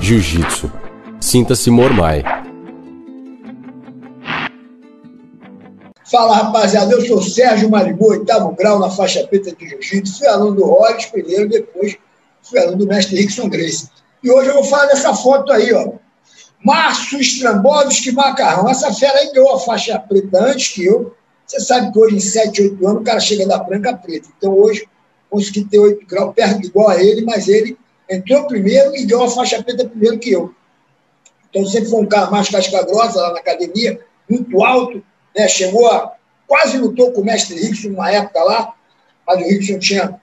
Jiu-Jitsu. Sinta-se Mormai. Fala rapaziada, eu sou Sérgio Maribu, oitavo grau na faixa preta de Jiu-Jitsu. Fui aluno do Hollis primeiro, depois fui aluno do mestre Rickson Grace. E hoje eu vou falar dessa foto aí, ó. Márcio Strambovski Macarrão. Essa fera aí ganhou a faixa preta antes que eu. Você sabe que hoje, em 7, 8 anos, o cara chega da branca preta. Então, hoje, consegui ter 8 graus perto igual a ele, mas ele entrou primeiro e ganhou a faixa preta primeiro que eu. Então, sempre foi um cara mais casca grossa lá na academia, muito alto, né? chegou a. quase lutou com o mestre Rickson numa época lá, mas o Rickson tinha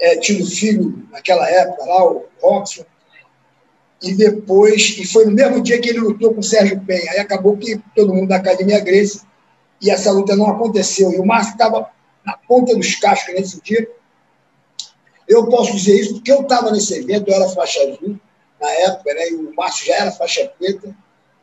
é, tido filho naquela época lá, o Robson e depois, e foi no mesmo dia que ele lutou com o Sérgio Penha. Aí acabou que todo mundo da Academia Grace, e essa luta não aconteceu. E o Márcio estava na ponta dos cascos nesse dia. Eu posso dizer isso porque eu estava nesse evento, eu era faixa azul na época, né? E o Márcio já era faixa preta.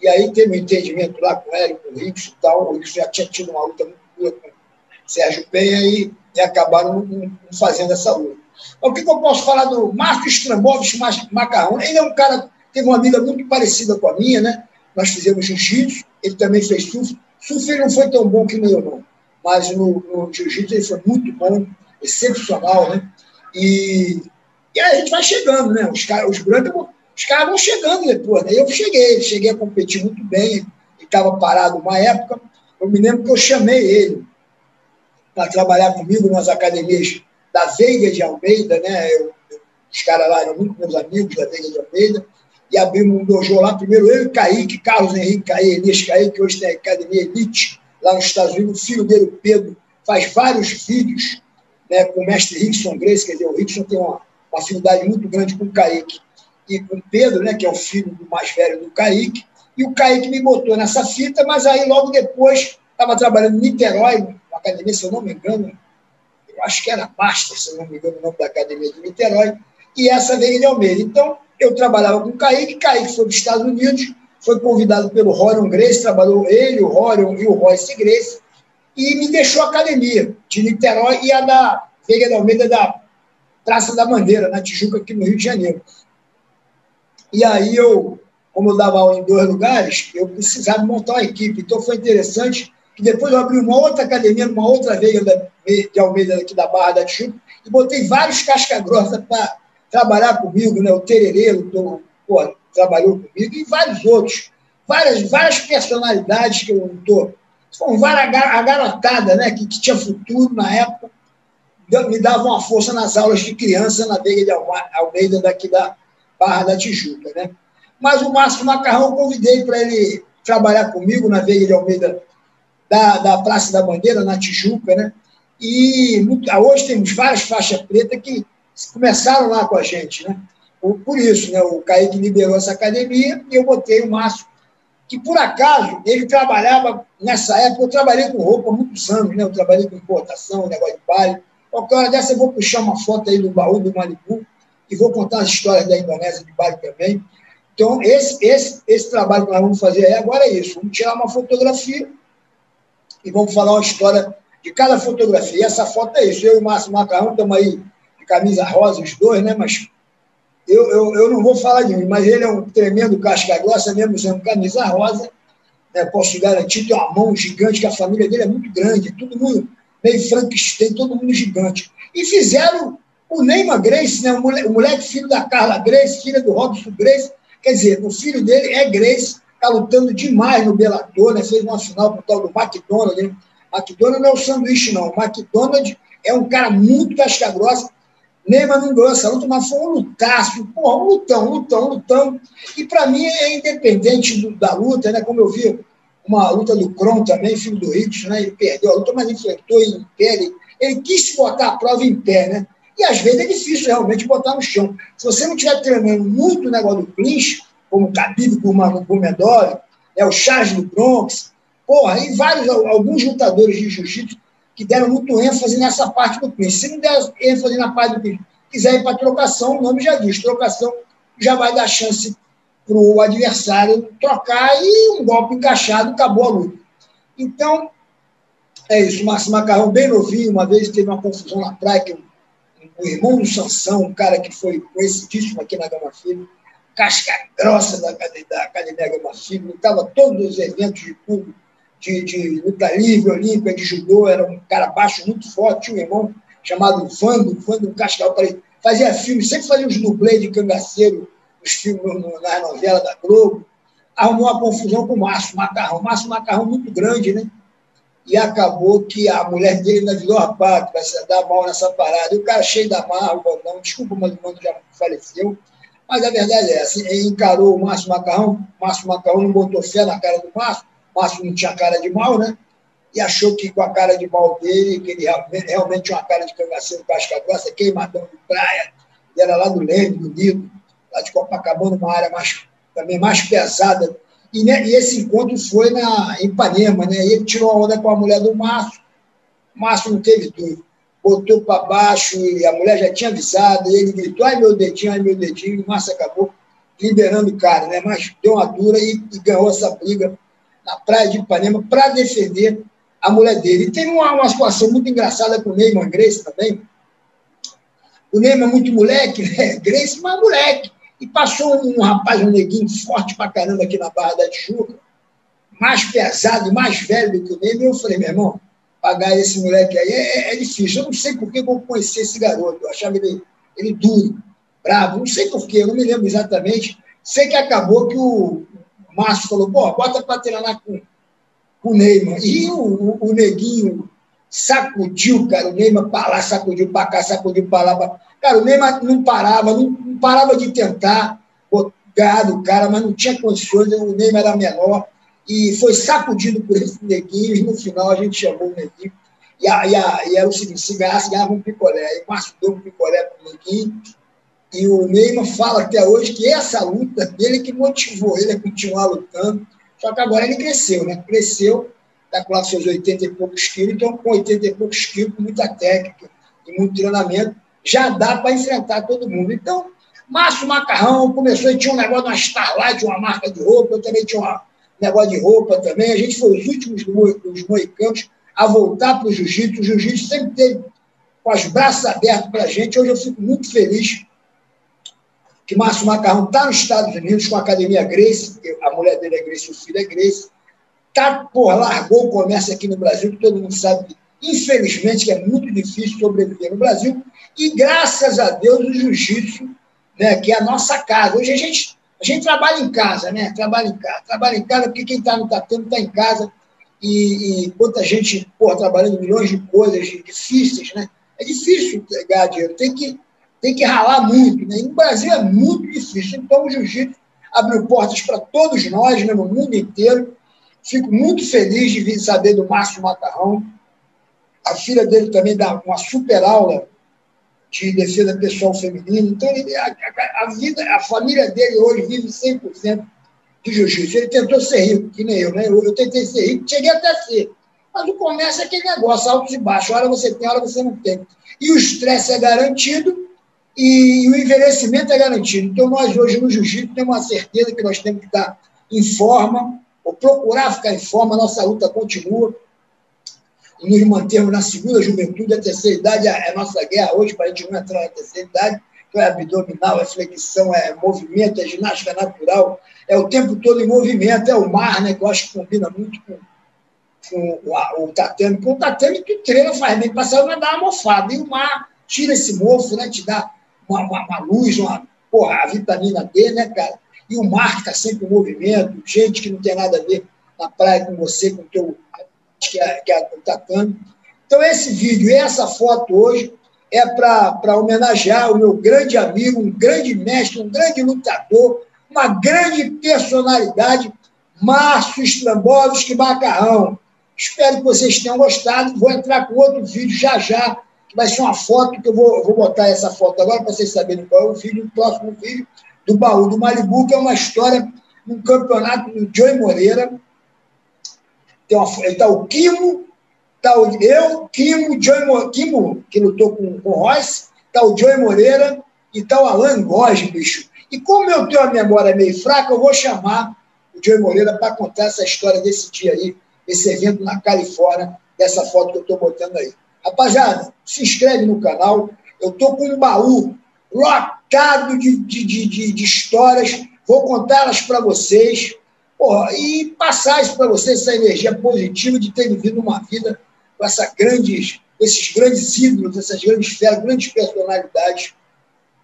E aí teve um entendimento lá com ele, com o Rix e tal. O Rix já tinha tido uma luta muito dura com o Sérgio Penha e, e acabaram não, fazendo essa luta. O que, que, eu posso falar do Marcos Strambovich Macarrão? Ele é um cara teve uma vida muito parecida com a minha, né? Nós fizemos jiu-jitsu, ele também fez surf. Surf ele não foi tão bom que meu, não. Mas no, no jiu-jitsu ele foi muito bom, excepcional, né? E, e aí a gente vai chegando, né? Os, os brancos, os caras vão chegando depois, né? Eu cheguei, cheguei a competir muito bem, ele estava parado uma época. Eu me lembro que eu chamei ele para trabalhar comigo nas academias da Veiga de Almeida, né? Eu, os caras lá eram muito meus amigos da Veiga de Almeida, e abrimos um dojo lá, primeiro eu e Kaique, Carlos Henrique Kaique, Elias Kaique, que hoje tem a Academia Elite, lá nos Estados Unidos, o filho dele, o Pedro, faz vários vídeos né, com o mestre Rickson Grace, quer dizer, o Rickson tem uma, afinidade muito grande com o Kaique e com o Pedro, né, que é o filho mais velho do Kaique, e o Kaique me botou nessa fita, mas aí logo depois estava trabalhando em Niterói, na academia, se eu não me engano, acho que era Master, se não me engano, o nome da Academia de Niterói, e essa veio de Almeida. Então, eu trabalhava com o Kaique, Kaique foi dos Estados Unidos, foi convidado pelo Rorion Grace, trabalhou ele, o Rorion e o Royce Grace, e me deixou a academia de Niterói e a da Veiga de Almeida da Praça da Bandeira, na Tijuca, aqui no Rio de Janeiro. E aí eu, como eu dava aula em dois lugares, eu precisava montar uma equipe. Então foi interessante que depois eu abri uma outra academia, numa outra Veiga de Almeida aqui da Barra da Tijuca, e botei vários casca-grossa para trabalhar comigo, né? O Tererê, o, trabalhou comigo, e vários outros. Várias, várias personalidades que eu não estou. Várias a garotada, né? Que, que tinha futuro na época, me davam uma força nas aulas de criança na Veiga de Almeida, daqui da Barra da Tijuca, né? Mas o Márcio Macarrão eu convidei para ele trabalhar comigo na Veiga de Almeida da, da Praça da Bandeira, na Tijuca, né? E hoje temos várias faixas pretas que começaram lá com a gente, né? Por isso, né? O Kaique liberou essa academia e eu botei o Márcio, que por acaso ele trabalhava, nessa época, eu trabalhei com roupa muitos anos, né? Eu trabalhei com importação, negócio de baile. Qualquer hora dessa eu vou puxar uma foto aí do baú do Malibu e vou contar as histórias da Indonésia de baile também. Então, esse, esse, esse trabalho que nós vamos fazer aí agora é isso. Vamos tirar uma fotografia e vamos falar uma história de cada fotografia. E essa foto é isso. Eu e o Márcio Macarrão estamos aí camisa rosa, os dois, né? Mas eu, eu, eu não vou falar de mim, mas ele é um tremendo casca grossa, mesmo sendo camisa rosa. Né? Posso garantir, tem uma mão gigante, que a família dele é muito grande, todo mundo meio Frankenstein, todo mundo gigante. E fizeram o Neymar Grace, né? o, moleque, o moleque filho da Carla Grace, filha do Robson Grace. Quer dizer, o filho dele é Grace, está lutando demais no Bellator, né? fez uma final com o tal do McDonald's. Né? McDonald's não é o sanduíche, não. O McDonald's é um cara muito casca grossa, Neymar não ganhou essa luta, mas foi um lutaço, porra, um lutão, lutão, lutão. E para mim é independente do, da luta, né? Como eu vi uma luta do Kron também, filho do Ricos, né? Ele perdeu a luta, mas enfrentou em pé. Ele, ele quis botar a prova em pé, né? E às vezes é difícil realmente botar no chão. Se você não estiver treinando muito o negócio do clinch, como o Khabib com o Gomedori, né, o Charles do Bronx, porra, e vários, alguns lutadores de jiu-jitsu que deram muito ênfase nessa parte do clinch. Se não der ênfase na parte do clinch, quiser ir para trocação, o nome já diz, trocação já vai dar chance para o adversário trocar e um golpe encaixado, acabou a luta. Então, é isso. O Márcio Macarrão, bem novinho, uma vez teve uma confusão na praia, que o, irmão do Sansão, um cara que foi conhecidíssimo aqui na Gama Filho, casca grossa da, da Academia Gama Filho, lutava todos os eventos de público, de, de luta livre, olímpica, de judô, era um cara baixo muito forte, tinha um irmão chamado Vando, Vando Cascal, fazia filmes, sempre fazia uns dublês de cangaceiro, os filmes nas novelas da Globo, arrumou uma confusão com o Márcio Macarrão. Márcio Macarrão muito grande, né? E acabou que a mulher dele ainda virou rapaz, vai se dar mal nessa parada. E o cara cheio da marra, o Bondão, desculpa, mas o mano já faleceu. Mas a verdade é essa, ele encarou o Márcio Macarrão, Márcio Macarrão não botou fé na cara do Márcio, Márcio não tinha cara de mal, né? E achou que com a cara de mal dele, que ele realmente tinha uma cara de cangaceiro casca grossa, queimadão de praia, ele era lá do Leme, do Nido, lá de Copacabana, uma área mais, também mais pesada. E, né, e esse encontro foi na, em Ipanema, né? E ele tirou a onda com a mulher do Márcio. O Márcio não teve dúvida. Botou para baixo e a mulher já tinha avisado. E ele gritou: ai meu dedinho, ai meu dedinho. E o Márcio acabou liberando o cara, né? Mas deu uma dura e, e ganhou essa briga na praia de Ipanema para defender a mulher dele. E tem uma, uma situação muito engraçada com o Neymar Grace também. O Neymar é muito moleque, né? Grace, mas moleque. E passou um rapaz, um neguinho forte pra caramba aqui na Barra da Tijuca, mais pesado mais velho do que o Neymar. E eu falei, meu irmão, pagar esse moleque aí é, é, difícil. Eu não sei por que eu conheci esse garoto. Eu achava ele, ele duro, bravo. Não sei por quê, eu não me lembro exatamente. Sei que acabou que o Márcio falou, pô, bota para treinar com, com o Neymar. E o, o, o, neguinho sacudiu, cara. O Neymar para lá, sacudiu para cá, sacudiu para lá. Cara, o Neymar não parava, não, não parava de tentar ganhar do cara, mas não tinha condições. O Neymar era menor e foi sacudido por esse neguinho. E no final a gente chamou o neguinho. E, a, e, a, e era o seguinte: se ganhasse, ganhava um picolé. Aí o Márcio deu um picolé para o neguinho. E o Neymar fala até hoje que essa luta dele que motivou ele a continuar lutando. Só que agora ele cresceu, né? Cresceu, está com lá seus 80 e poucos quilos, então com 80 e poucos quilos, com muita técnica e muito treinamento, já dá para enfrentar todo mundo. Então, Márcio Macarrão começou e tinha um negócio de uma Starlight, uma marca de roupa, eu também tinha um negócio de roupa também. A gente foi os últimos dos moicanos a voltar para o jiu-jitsu. O jiu-jitsu sempre teve com os braços abertos para a gente. Hoje eu fico muito feliz que Márcio Macarrão está nos Estados Unidos com a Academia Grace, a mulher dele é Grace, o filho é Grace. Tá, porra, largou o comércio aqui no Brasil, que todo mundo sabe, infelizmente, que é muito difícil sobreviver no Brasil. E graças a Deus o jiu-jitsu, né, que é a nossa casa. Hoje a gente, a gente trabalha em casa, né? Trabalha em casa, trabalha em casa, porque quem está no tatame está em casa. E, e quanta gente, porra, trabalhando milhões de coisas difíceis, né? É difícil ganhar dinheiro, tem que, tem que ralar muito. Né? E no Brasil é muito difícil. Então o jiu-jitsu abriu portas para todos nós, né, no mundo inteiro. Fico muito feliz de vir saber do Márcio Macarrão. A filha dele também dá uma super aula de defesa pessoal feminina. Então, ele, a, a, vida, a família dele hoje vive 100% de jiu-jitsu. Ele tentou ser rico, que nem eu, né? Eu, eu tentei ser rico, cheguei até a ser. Mas o comércio é aquele negócio, altos e baixos. Hora você tem, hora você não tem. E o estresse é garantido e o envelhecimento é garantido. Então, nós hoje no jiu-jitsu temos uma certeza que nós temos que estar em forma, ou procurar ficar em forma, a nossa luta continua. Nos mantermos na segunda juventude, a terceira idade é a nossa guerra hoje, para a gente não entrar na terceira idade, então é abdominal, é flexão, é movimento, é ginástica natural, é o tempo todo em movimento, é o mar, né, que eu acho que combina muito com, com o, o tatame, porque o tatame que treina faz bem, passar vai dar uma mofada, e o mar tira esse mofo, né, te dá uma, uma luz, uma, porra, a vitamina D, né, cara? E o mar que está sempre em movimento, gente que não tem nada a ver na praia com você, com o teu que é, que é o Tatame. Então, esse vídeo e essa foto hoje é para homenagear o meu grande amigo, um grande mestre, um grande lutador, uma grande personalidade, Márcio Strambovski Macarrão. Espero que vocês tenham gostado. Vou entrar com outro vídeo já já, que vai ser uma foto, que eu vou, vou botar essa foto agora para vocês saberem qual é o vídeo, o próximo vídeo do Baú do Malibu, que é uma história num campeonato do Joey Moreira, tem uma, está o Kimo, está o, eu, Kimo, Joey, Kimo, que lutou com, com o Royce, está o Joey Moreira e está o Alan Góes, bicho. E como eu tenho a memória meio fraca, eu vou chamar o Joey Moreira para contar essa história desse dia aí, esse evento na Califórnia, dessa foto que eu estou botando aí. Rapaziada, se inscreve no canal. Eu estou com um baú lotado de, de, de, de histórias. Vou contá-las para vocês porra, e passar isso para vocês, essa energia positiva de ter vivido uma vida com essa grandes, esses grandes ídolos, essas grandes feras, grandes personalidades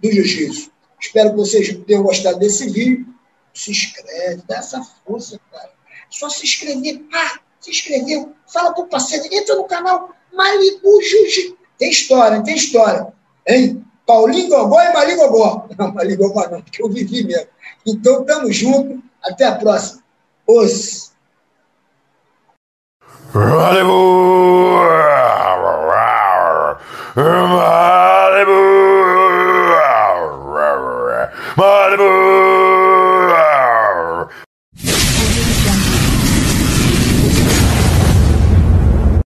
do jiu-jitsu. Espero que vocês tenham gostado desse vídeo. Se inscreve, dá essa força, cara. Só se inscrever. Ah, se inscreveu. Fala pro parceiro, entra no canal Malibu Jiu-Jitsu. Tem história, tem história. Hein? Paulinho Gogó e Mali Gogó. Não, Mali Gogó não, porque eu vivi mesmo. Então, tamo junto. Até a próxima. Os. Malibu!